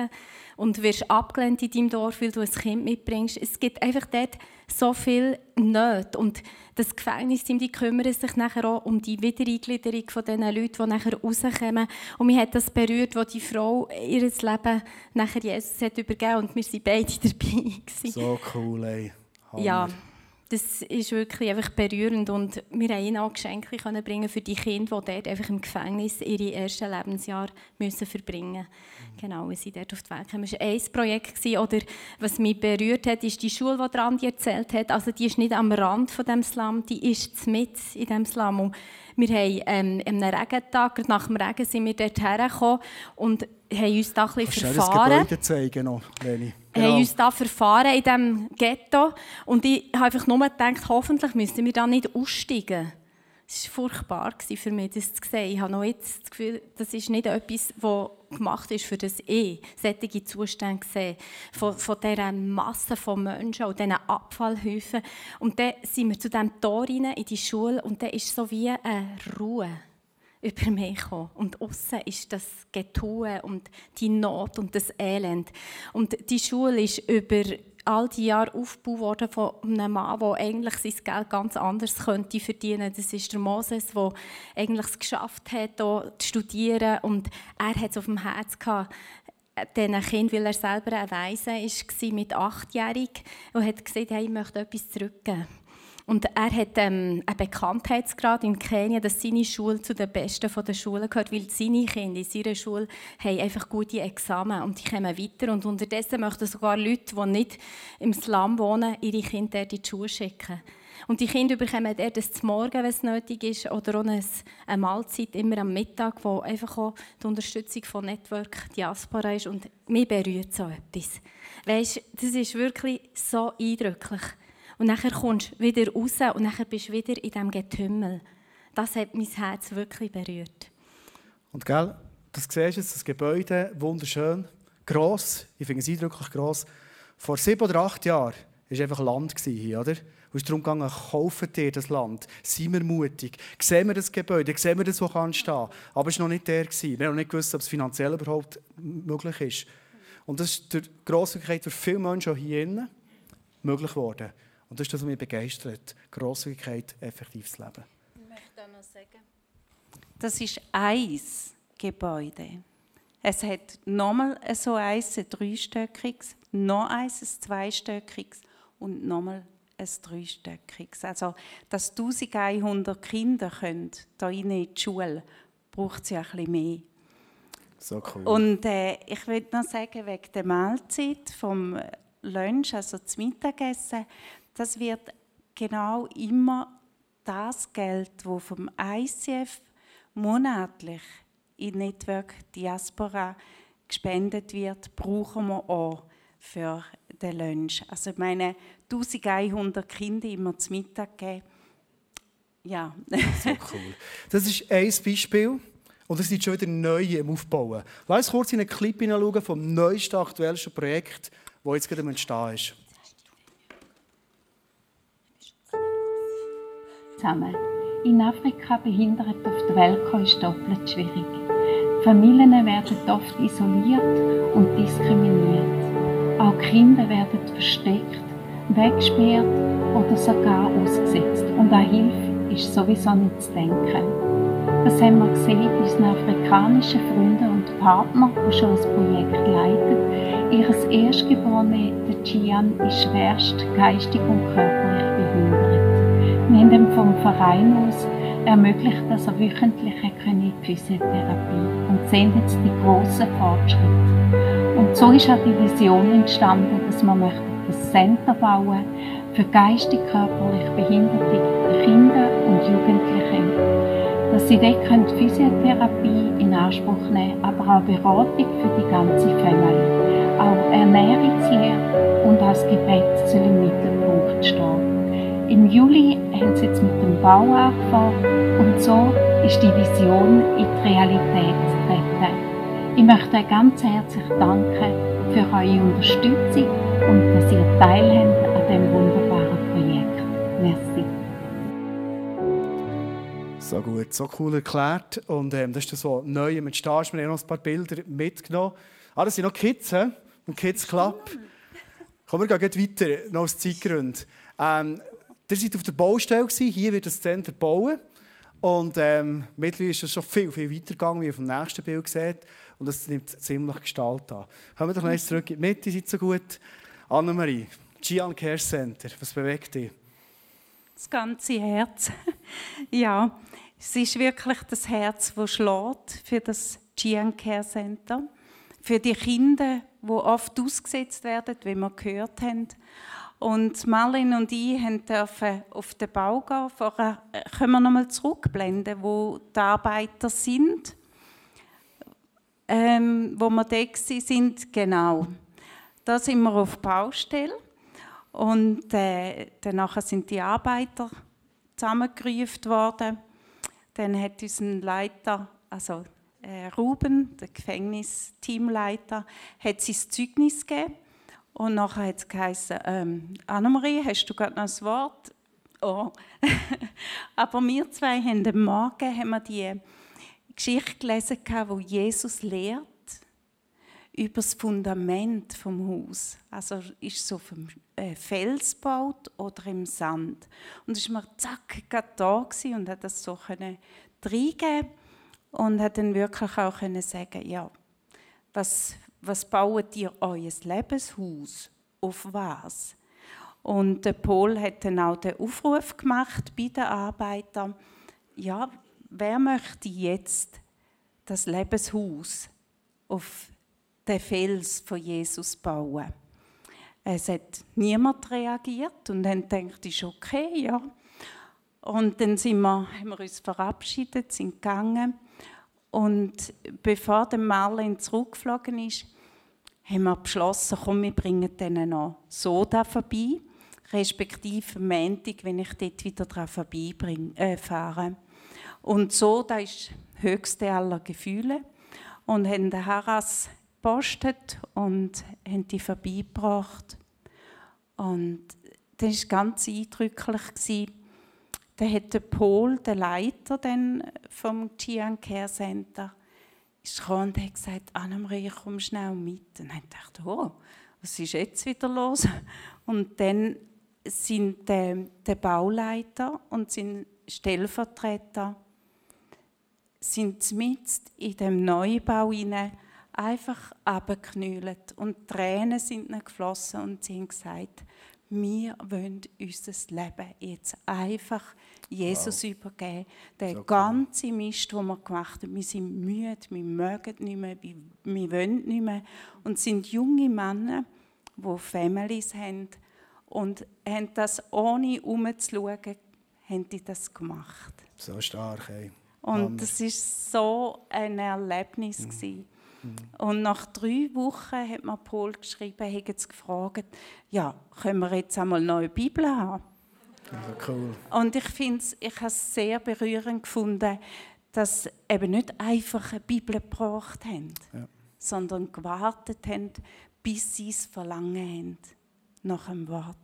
und wirst abgelehnt in deinem Dorf, weil du ein Kind mitbringst. Es gibt einfach dort so viel Nöte. Und das Gefängnisteam die kümmert sich nachher auch um die Wiedereingliederung von den Leuten, die nachher rauskommen. Und mich hat das berührt, wo die Frau ihr Leben nachher Jesus hat übergeben und wir waren beide <laughs> dabei. So cool, ey. Hammer. Ja, das ist wirklich einfach berührend und wir haben ihnen auch Geschenke können bringen für die Kinder, die dort einfach im Gefängnis ihre ersten Lebensjahre müssen verbringen müssen. Genau, sie dort auf die Welt kamen. Es war ein Projekt, oder was mich berührt hat, ist die Schule, die Randi erzählt hat. Also die ist nicht am Rand von dem Slum, die ist mit in dem Slum. Und wir haben ähm, am Regentag, nach dem Regen sind wir dort hergekommen und haben uns da ein bisschen Kannst verfahren. Du das Gebäude zeigen noch, Leni? Genau. haben uns da verfahren in diesem Ghetto. Und ich habe einfach nur gedacht, hoffentlich müssen wir da nicht aussteigen. Es war furchtbar für mich, das zu sehen. Ich habe noch jetzt das Gefühl, das ist nicht etwas, das gemacht ist, für das ich solche Zustände sehe. Von, von dieser Masse von Menschen und diesen Abfallhäufen. Und dann sind wir zu diesem Tor rein, in die Schule und dann ist so wie eine Ruhe über mich gekommen. Und außen ist das Getue und die Not und das Elend. Und die Schule ist über all die Jahre aufgebaut worden von einem Mann, der eigentlich sein Geld ganz anders könnte verdienen. Das ist der Moses, der eigentlich es geschafft hat, hier zu studieren. Und er hat es auf dem Herz gehabt, diesen Kind, weil er selber ein Weise war, mit achtjährig und hat gesagt, hey, ich möchte etwas zurückgeben. Und er hat ähm, einen Bekanntheitsgrad in Kenia, dass seine Schule zu den besten der Schulen gehört, weil seine Kinder in seiner Schule haben einfach gute Examen und die kommen weiter. Und unterdessen möchten sogar Leute, die nicht im Slum wohnen, ihre Kinder in die Schule schicken. Und die Kinder bekommen dort das Morgen, wenn es nötig ist, oder auch eine Mahlzeit immer am Mittag, wo einfach auch die Unterstützung von Network Diaspora ist. Und mich berührt so etwas. Weißt, das ist wirklich so eindrücklich. Und nachher kommst du wieder raus und nachher bist du wieder in diesem Getümmel. Das hat mein Herz wirklich berührt. Und gell, das siehst du jetzt, das Gebäude, wunderschön, gross, ich finde es eindrücklich gross. Vor sieben oder acht Jahren war einfach Land hier, oder? Und es ist darum gegangen, kaufen dir das Land. Seien wir mutig. Sehen wir das Gebäude, sehen wir das, was kann stehen. Aber es war noch nicht der. Wir haben noch nicht gewusst, ob es finanziell überhaupt möglich ist. Und das ist durch Grosszügigkeit für viele Menschen hier möglich geworden. Und das ist das, was mich begeistert, Grosszügigkeit effektiv zu leben. Ich möchte einmal sagen, das ist ein Gebäude. Es hat nochmal so eins, ein dreistöckiges, noch eins, ein zweistöckiges und nochmal ein dreistöckiges. Also, dass 1100 Kinder können, hier in die Schule braucht es ja ein bisschen mehr. So cool. Und äh, ich würde noch sagen, wegen der Mahlzeit vom Lunch, also das Mittagessen, das wird genau immer das Geld, das vom ICF monatlich in Network Diaspora gespendet wird, brauchen wir auch für den Lunch. Also meine, 1100 Kinder immer zum Mittag geben. Ja. <laughs> so cool. Das ist ein Beispiel. Und es sind schon wieder neue im Aufbauen. Lass uns kurz in einen Clip hineinschauen vom neuesten, aktuellsten Projekt, das jetzt gerade entstehen ist. zusammen. In Afrika behindert auf der Welt ist doppelt schwierig. Familien werden oft isoliert und diskriminiert. Auch Kinder werden versteckt, weggesperrt oder sogar ausgesetzt. Und an Hilfe ist sowieso nicht zu denken. Das haben wir gesehen bei unseren afrikanischen Freunden und Partnern, die schon das Projekt leiten. Ihres Erstgeborene, der Gian, ist schwerst geistig und körperlich behindert. Wir haben vom Verein aus ermöglicht, dass er wöchentlich in die Physiotherapie und sehen jetzt die grossen Fortschritte. Und so ist auch die Vision entstanden, dass man möchte ein Center bauen für geistig körperlich behinderte Kinder und Jugendliche, dass sie dort Physiotherapie Anspruch nehmen aber auch Beratung für die ganze Familie. Auch Ernährungslehre und das Gebet soll im Mittelpunkt stehen. Im Juli haben sie jetzt mit dem Bau angefangen und so ist die Vision in die Realität getreten. Ich möchte ganz herzlich danken für eure Unterstützung und dass ihr teilhabt an diesem wunderbaren gut, so cool erklärt. Und ähm, das ist das, was neu mit Star Wir haben noch ein paar Bilder mitgenommen. Ah, das sind noch Kids, he? ein Kids Club. Kommen wir gehen weiter, noch aus Zeitgründen. Ähm, Ihr seid auf der Baustelle, hier wird das Zentrum bauen. Und ähm, mittlerweile ist es schon viel, viel weitergegangen, wie ihr vom nächsten Bild seht. Und das nimmt ziemlich Gestalt an. Kommen wir doch zurück in die Mitte, seid so gut. Annemarie, Gian Care Center, was bewegt dich? Das ganze Herz. <laughs> ja, es ist wirklich das Herz, das schlägt für das Gian Care Center. Für die Kinder, die oft ausgesetzt werden, wie wir gehört haben. Und Marlin und ich dürfen auf den Bau gehen. Vorher äh, können wir nochmal zurückblenden, wo die Arbeiter sind. Ähm, wo wir da sind, genau. Da sind wir auf Baustelle. Und äh, danach sind die Arbeiter zusammengerufen worden. Dann hat unser Leiter, also äh, Ruben, der Gefängnisteamleiter, hat sein Zeugnis gegeben. Und nachher hat es geheißen, ähm, Annemarie, hast du gerade noch ein Wort? Oh. <laughs> Aber wir zwei haben am Morgen haben wir die Geschichte gelesen, wo Jesus lehrt über das Fundament vom Haus. Also ist so vom äh, Fels gebaut oder im Sand. Und ist mir zack gerade da und hat das so können und hat dann wirklich auch können sagen, ja, was was baut ihr euer Lebenshaus? Auf was? Und der Paul hat dann auch den Aufruf gemacht bei den Arbeitern. Ja, wer möchte jetzt das Lebenshaus auf den Fels von Jesus bauen? Es hat niemand reagiert und dann denkt ist okay, ja. Und dann sind wir, haben wir uns verabschiedet, sind gegangen. Und bevor der Marlene zurückgeflogen ist, haben wir beschlossen, komm, wir bringen denen noch Soda vorbei, respektive am Montag, wenn ich dort wieder daran vorbeifahre. Äh, und Soda ist höchste aller Gefühle. Und haben den Harras gepostet und haben die vorbeigebracht. Und das war ganz eindrücklich. Da hat der Paul, der Leiter dann vom Chian Care Center, gekommen und hat gesagt, Annemarie, komm schnell mit. Und ich dachte, oh, was ist jetzt wieder los? Und dann sind der, der Bauleiter und sein Stellvertreter sind mit in dem Neubau hinein einfach abgeknüllt und Tränen sind geflossen und sie haben gesagt, wir wollen unser Leben jetzt einfach Jesus wow. übergeben. Der so ganze cool. Mist, den wir gemacht haben, wir sind müde, wir mögen nicht mehr, wir wollen nicht mehr. Und es sind junge Männer, die Families haben und haben das ohne umzuschauen, haben die das gemacht. So stark, ey. Und das war so ein Erlebnis. Mhm. Und nach drei Wochen hat mir Paul geschrieben, hat jetzt gefragt, ja, können wir jetzt einmal eine neue Bibel haben? Also cool. Und ich finde ich habe es sehr berührend gefunden, dass sie eben nicht einfach eine Bibel gebraucht haben, ja. sondern gewartet haben, bis sie es verlangen haben, nach dem Wort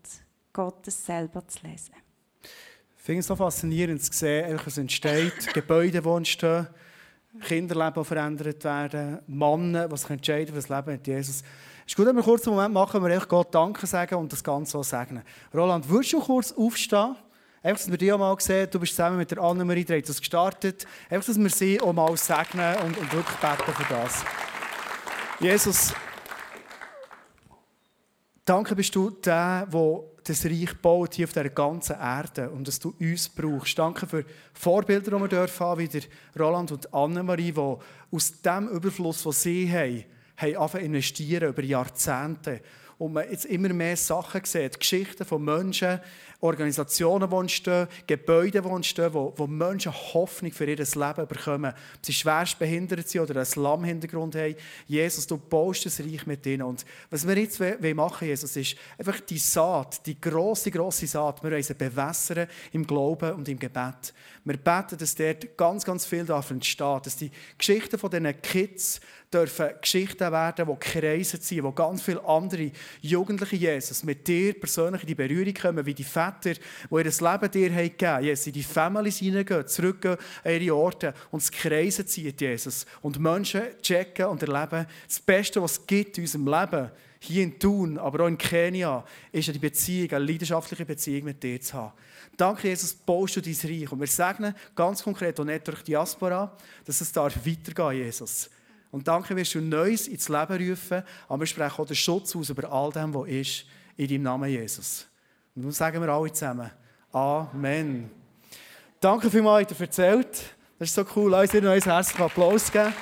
Gottes selber zu lesen. Ich finde es so faszinierend zu sehen, was entsteht, Gebäude, die entstehen, Kinderleben, verändert werden, Männer, die sich entscheiden für das Leben mit Jesus. Es ist gut, wenn wir kurz einen Moment machen, wo wir Gott Danke sagen und das Ganze so segnen. Roland, würdest du kurz aufstehen? Einfach, dass wir dich auch mal sehen, du bist zusammen mit der Annemarie, die das gestartet. Einfach, dass wir sie auch mal segnen und, und wirklich beten für das. Jesus, danke bist du der, der das Reich baut hier auf der ganzen Erde und dass du uns brauchst. Danke für Vorbilder, die wir dürfen haben, wie der Roland und Annemarie, die aus dem Überfluss, den sie haben, haben angefangen investieren über Jahrzehnte. Und man jetzt immer mehr Sachen sieht, Geschichten von Menschen, Organisationen, die entstehen, Gebäude, die entstehen, wo, wo Menschen Hoffnung für ihr Leben bekommen. Ob sie schwerst behindert sind oder einen Slum-Hintergrund haben. Jesus, du baust das Reich mit ihnen. Und was wir jetzt machen Jesus, ist einfach die Saat, die grosse, grosse Saat, wir wollen sie bewässern im Glauben und im Gebet. Wir beten, dass dort ganz, ganz viel entsteht, dass die Geschichten von diesen Kids dürfen Geschichten werden, die kreisen ziehen, wo ganz viele andere jugendliche Jesus mit dir persönlich in die Berührung kommen, wie die Väter, die ihr Leben dir gegeben haben, Jesus, in die Families hineingehen, zurückgehen an ihre Orte und das Kreisen ziehen, Jesus. Und Menschen checken und erleben, das Beste, was es gibt in unserem Leben, hier in Thun, aber auch in Kenia, ist eine Beziehung, eine leidenschaftliche Beziehung mit dir zu haben. Danke, Jesus, baust du dein Reich. Und wir sagen ganz konkret und nicht durch Diaspora, dass es darf weitergehen, Jesus. Und danke, wirst du Neues ins Leben rufen, aber wir sprechen auch den Schutz aus über all dem, was ist, in deinem Namen, Jesus. Und nun sagen wir alle zusammen, Amen. Danke vielmals, dass ihr erzählt. Das ist so cool. Lass uns noch einen herzlichen Applaus geben.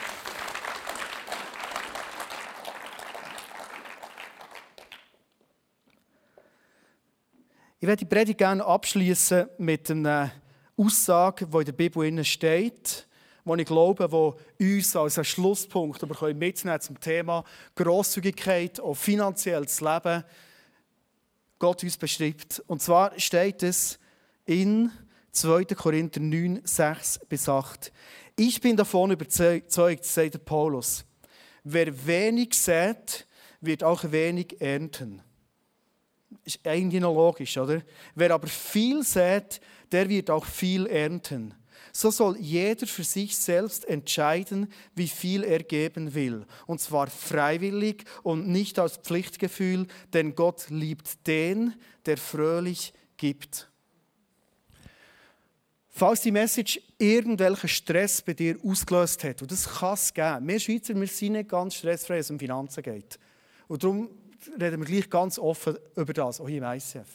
Ich werde die Predigt gerne abschließen mit einer Aussage, die in der Bibel steht, die ich glaube, die uns als einen Schlusspunkt aber mitnehmen zum Thema Grosszügigkeit, auch finanzielles Leben, Gott uns beschreibt. Und zwar steht es in 2. Korinther 9, 6 bis 8. Ich bin davon überzeugt, sagt Paulus, wer wenig sät, wird auch wenig ernten ist irgendwie noch logisch, oder? Wer aber viel sät, der wird auch viel ernten. So soll jeder für sich selbst entscheiden, wie viel er geben will. Und zwar freiwillig und nicht aus Pflichtgefühl, denn Gott liebt den, der fröhlich gibt. Falls die Message irgendwelchen Stress bei dir ausgelöst hat, und das kann es geben. Wir Schweizer wir sind nicht ganz stressfrei, wenn es um Finanzen geht. Und darum reden wir gleich ganz offen über das, auch hier im ICF.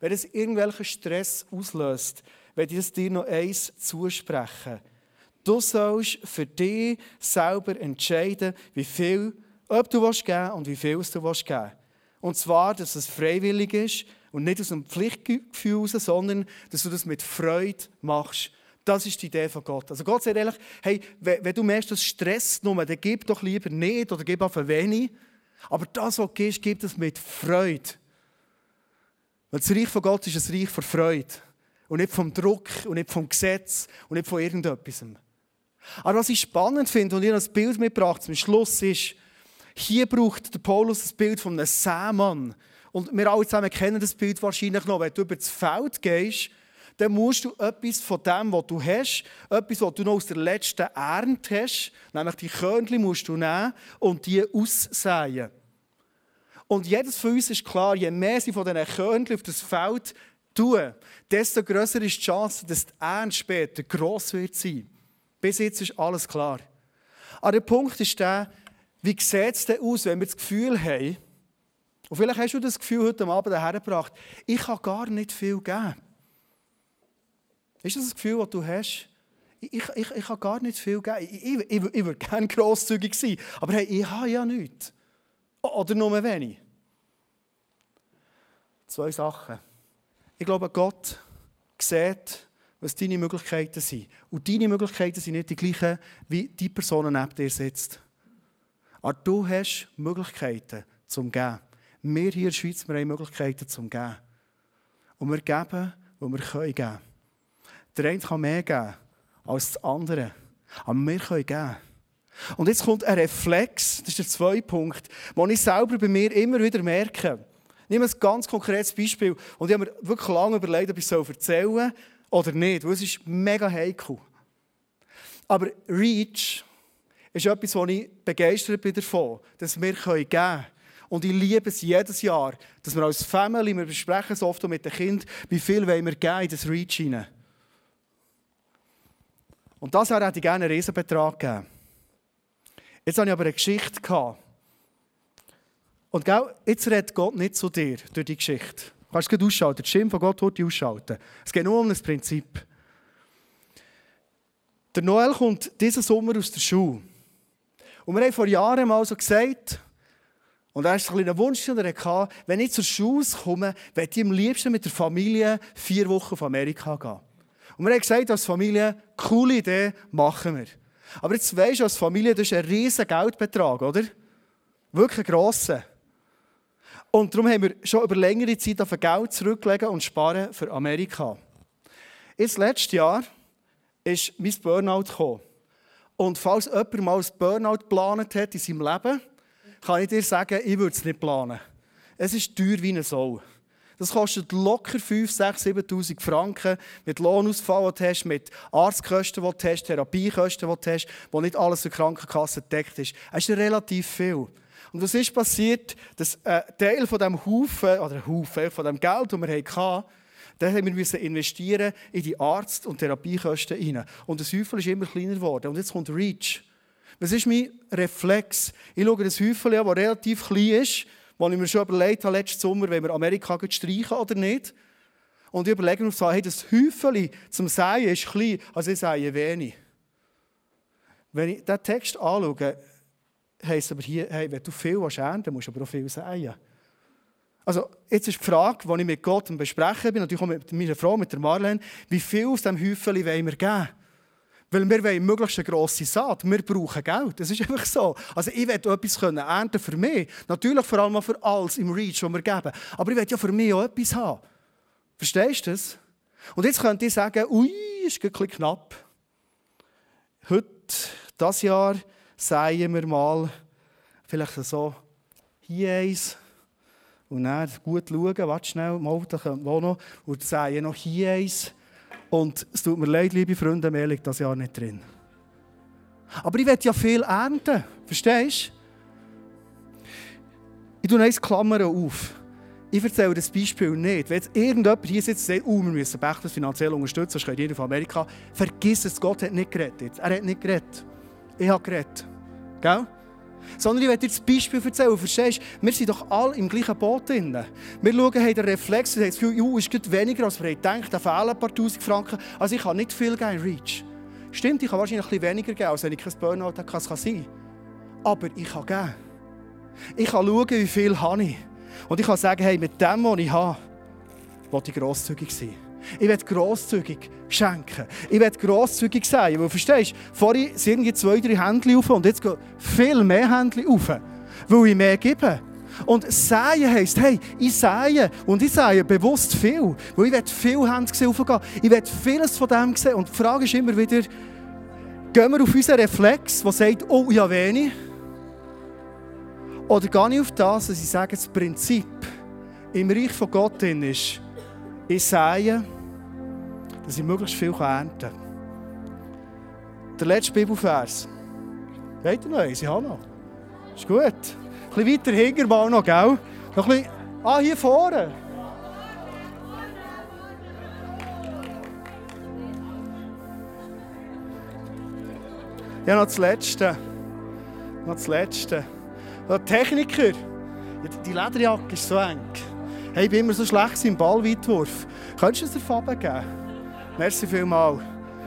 Wenn es irgendwelchen Stress auslöst, werde ich es dir noch eins zusprechen. Du sollst für dich selber entscheiden, wie viel ob du was geben und wie viel du geben willst. Und zwar, dass es freiwillig ist und nicht aus einem Pflichtgefühl heraus, sondern dass du das mit Freude machst. Das ist die Idee von Gott. Also Gott sagt ehrlich, hey, wenn du merkst, dass Stress nur, dann gib doch lieber nicht oder gib einfach wenig. Aber das, was du gibst, gib das mit Freude. Weil das Reich von Gott ist ein Reich von Freude. Und nicht vom Druck und nicht vom Gesetz und nicht von irgendetwas. Aber was ich spannend finde und ihr das Bild mitgebracht zum Schluss ist, hier braucht der Paulus das Bild von einem Sämann. Und wir alle zusammen kennen das Bild wahrscheinlich noch. Wenn du über das Feld gehst, dann musst du etwas von dem, was du hast, etwas, was du noch aus der letzten Ernte hast, nämlich die Körnchen musst du nehmen und die aussäen. Und jedes von uns ist klar, je mehr sie von diesen Körnchen auf das Feld tun, desto größer ist die Chance, dass die Ernte später gross wird sein. Bis jetzt ist alles klar. Aber der Punkt ist der, wie sieht es denn aus, wenn wir das Gefühl haben, und vielleicht hast du das Gefühl heute Abend hergebracht, ich kann gar nicht viel geben. Ist das das Gefühl, das du hast? Ich, ich, ich kann gar nicht viel geben. Ich, ich, ich, ich würde gerne grosszügig sein, aber hey, ich habe ja nichts. Oder nur wenig. Zwei Sachen. Ich glaube, Gott sieht, was deine Möglichkeiten sind. Und deine Möglichkeiten sind nicht die gleichen, wie die Person neben dir sitzt. Aber du hast Möglichkeiten zum Geben. Wir hier in der Schweiz wir haben Möglichkeiten zum Geben. Und wir geben, wo wir geben können. Der eine kann mehr geben als der andere. Aber wir können geben. Und jetzt kommt ein Reflex, das ist der zweite Punkt, den ich selber bei mir immer wieder merke. Wir ein ganz konkretes Beispiel. Und ich habe mir wirklich lange überlegt, ob ich es erzählen soll oder nicht, weil es ist mega heikel. Aber Reach ist etwas, wo ich begeistert bin davon, dass wir geben können. Und ich liebe es jedes Jahr, dass wir als Family, wir besprechen es oft mit den Kindern, wie viel wollen wir geben in das Reach hinein. Und das hätte ich gerne einen Riesenbetrag gegeben. Jetzt habe ich aber eine Geschichte gehabt. Und gell, jetzt redet Gott nicht zu dir durch die Geschichte. Du kannst es ausschalten. Die Stimme von Gott wird ausschalten. Es geht nur um das Prinzip. Der Noel kommt diesen Sommer aus der Schule. Und wir haben vor Jahren mal so gesagt, und er ist ein Wunsch, den er hatte, wenn ich zur Schule komme, werde ich am liebsten mit der Familie vier Wochen auf Amerika gehen. Und wir haben gesagt, als Familie, coole Idee, machen wir. Aber jetzt weisst du, als Familie, das ist ein riesiger Geldbetrag, oder? Wirklich ein grosser. Und darum haben wir schon über längere Zeit auf Geld zurücklegen und sparen für Amerika. Jetzt, letztes Jahr, ist mein Burnout gekommen. Und falls jemand mal ein Burnout geplant hat in seinem Leben, kann ich dir sagen, ich würde es nicht planen. Es ist teuer wie eine Sau. Das kostet locker 5, 6, 7'000 Franken mit Lohnausfall, den hast, mit Arztkosten, die du hast, Therapiekosten, die du hast, wo nicht alles für Krankenkasse gedeckt ist. Es ist relativ viel. Und was ist passiert? Dass ein Teil von diesem Haufen, oder Haufen, von dem Geld, das wir hatten, dann haben wir investieren in die Arzt- und Therapiekosten hinein. Und das Häufel ist immer kleiner geworden. Und jetzt kommt Reach. Was ist mein Reflex? Ich schaue das Häufel an, das relativ klein ist, wo ich mir schon überlegt habe, letzten Sommer, wenn wir Amerika streichen oder nicht. Und ich überlege mir, hey, das Häufel zum Säen ist klein, also ich sähe wenig. Wenn ich diesen Text anschaue, heisst aber hier, hey, wenn du viel ernten musst du aber auch viel säen. Also, jetzt ist die Frage, die ich mit Gott besprechen bin, natürlich auch mit meiner Frau, mit der Marlene, wie viel aus diesem Häufchen wollen wir geben? Weil wir wollen möglichst eine grosse Saat. Wir brauchen Geld. Das ist einfach so. Also ich will etwas ernten für mich. Natürlich vor allem für alles im Reach, das wir geben. Aber ich will ja für mich auch etwas haben. Verstehst du das? Und jetzt könnt ihr sagen, ui, ist ein bisschen knapp. Heute, das Jahr, sagen wir mal, vielleicht so, hier eins. Und dann gut schauen, warte schnell, mal, da kommt noch. Und sagen noch hier eins. Und es tut mir leid, liebe Freunde, mehr liegt das Jahr nicht drin. Aber ich will ja viel ernten. Verstehst du? Ich tue eins Klammern auf. ich erzähle das Beispiel nicht. Wenn jetzt irgendjemand hier sitzt und sagt, oh, wir müssen Bechtel finanziell unterstützen, sonst können die von Amerika, vergiss es, Gott hat nicht geredet. Er hat nicht geredet. Ich habe geredet. Gell? Sondern ich werde dir das Beispiel erzählen. Verstehst du? Wir sind doch alle im gleichen Boot drin. Wir schauen, haben den Reflex, und haben das Gefühl, ju, ist weniger, als wir gedacht da fehlen ein paar tausend Franken. Also ich kann nicht viel geben in Reach. Stimmt, ich kann wahrscheinlich ein bisschen weniger geben, als wenn ich kein Burnout habe, kann sein. Aber ich kann geben. Ich kann schauen, wie viel habe ich. Und ich kann sagen, hey, mit dem, was ich habe, will ich grosszügig sein. Ich werde grosszügig schenken. Ich werde grosszügig sein. Weil, verstehst du, vorhin sind irgendwie zwei, drei Händchen auf und jetzt gehen viel mehr Händchen auf, weil ich mehr gebe. Und säen heisst, hey, ich sähe. Und ich sähe bewusst viel. Weil ich werde viel Hände aufgehen. Ich werde vieles von dem sehen. Und die Frage ist immer wieder, gehen wir auf unseren Reflex, der sagt, oh, habe wenig? Oder gehe ich auf das, dass ich sage, das Prinzip im Reich von Gott ist, ich sähe, dass ich möglichst viel ernten kann. Der letzte Bibelvers. Weht ihr noch eins? Ich habe noch. Ist gut. Ein bisschen weiter hinten mal noch, gell? Noch ein bisschen... Ah, hier vorne. Ja, noch das Letzte. Noch das Letzte. Der Techniker. Die Lederjacke ist so eng. Hey, ich bin immer so schlecht im Ballweitwurf. Könntest du es dir Fabian geben? Merci vielmals.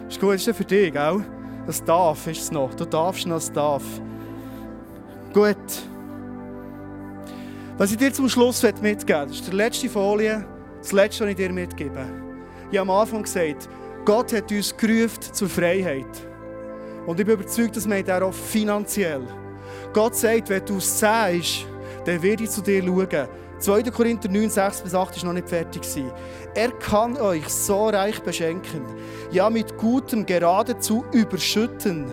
Ist gut, ist ja für dich, gell? Das darf ist es noch. Du darfst noch, das darf. Gut. Was ich dir zum Schluss mitgeben das ist die letzte Folie, das letzte, was ich dir mitgebe. Ich habe am Anfang gesagt, Gott hat uns gerufen zur Freiheit. Und ich bin überzeugt, dass wir auch finanziell. Gott sagt, wenn du sagst, dann werde ich zu dir schauen. 2. Korinther 9, 6 bis 8 ist noch nicht fertig. Er kann euch so reich beschenken, ja mit Gutem geradezu überschütten,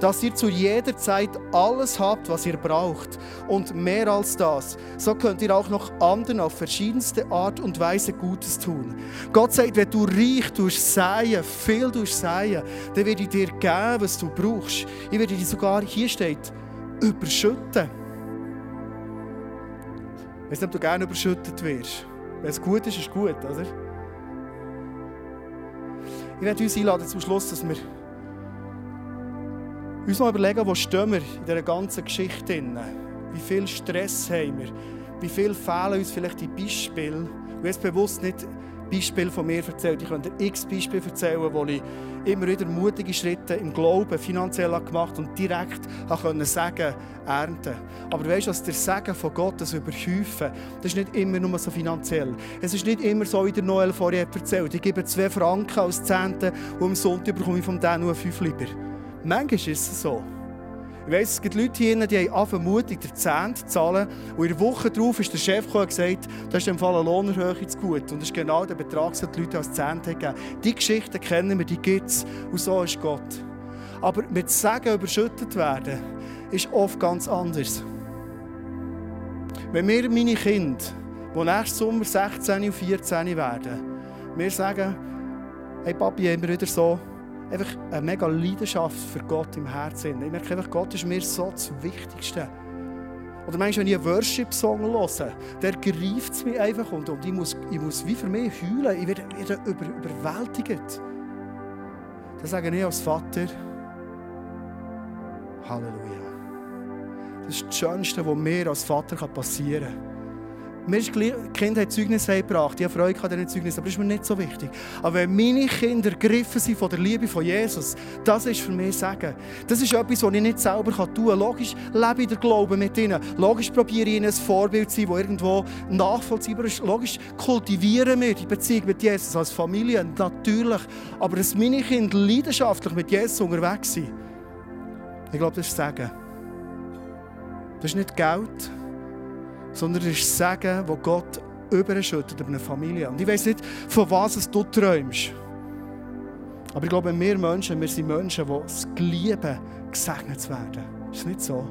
dass ihr zu jeder Zeit alles habt, was ihr braucht. Und mehr als das, so könnt ihr auch noch anderen auf verschiedenste Art und Weise Gutes tun. Gott sagt, wenn du reich durchsäen, viel durchsäen, dann werde ich dir geben, was du brauchst. Ich werde dir sogar, hier steht, überschütten. Ich weiß nicht, ob du gerne überschüttet wirst. Wenn es gut ist, ist es gut, oder? Ich werde uns einladen zum Schluss, dass wir uns mal überlegen, wo stehen wir in dieser ganzen Geschichte. Wie viel Stress haben wir? Wie viel fehlen uns vielleicht die Beispiele? Ich weiß bewusst nicht Beispiele von mir erzählt. Ich könnte x Beispiele erzählen, wo ich immer wieder mutige Schritte im Glauben finanziell gemacht und direkt können sagen, ernten. Aber weißt du, dass der Segen von Gott, das Überhäufen, das ist nicht immer nur so finanziell. Es ist nicht immer so, wie der Noel vorher erzählt. Ich gebe zwei Franken als Zehnte und am Sonntag bekomme ich von denen nur fünf lieber. Manchmal ist es so. Ich weiss, es gibt Leute hier, die haben mutig den Zehnt zu zahlen. Und in der Woche darauf ist der Chef und gesagt, das ist im Fall eine Lohnerhöhung zu gut. Und das ist genau der Betrag, den die Leute als Zehnt gegeben Die Geschichten kennen wir, die gibt es. Und so ist Gott. Aber mit Sagen überschüttet werden, ist oft ganz anders. Wenn wir meine Kinder, die nächsten Sommer 16 und 14 werden, wir sagen, hey Papi, haben wir wieder so einfach eine mega Leidenschaft für Gott im Herzen. Ich merke einfach, Gott ist mir so das Wichtigste. Oder manchmal, wenn ich einen Worship-Song höre, der greift es mich einfach und, und ich, muss, ich muss wie für mich heulen. Ich werde, werde über, überwältigt. Dann sage ich als Vater, Halleluja. Das ist das Schönste, was mir als Vater passieren kann. Mir ist die Kinder haben Zeugnis gebracht. Ich habe Freude an diesen Zeugnissen, aber das ist mir nicht so wichtig. Aber wenn meine Kinder gegriffen sind von der Liebe von Jesus, das ist für mich Sagen. Das ist etwas, was ich nicht selber tun kann. Logisch lebe ich der Glauben mit ihnen. Logisch probiere ich ihnen ein Vorbild zu sein, das irgendwo nachvollziehbar ist. Logisch kultivieren wir die Beziehung mit Jesus als Familie, natürlich. Aber dass meine Kinder leidenschaftlich mit Jesus unterwegs sind, ich glaube, das ist Sagen. Das ist nicht Geld sondern es ist Segen, wo Gott überschüttet über eine Familie. Und ich weiß nicht, von was du träumst. Aber ich glaube, wir Menschen, wir sind Menschen, die es lieben, gesegnet zu werden. Ist das nicht so?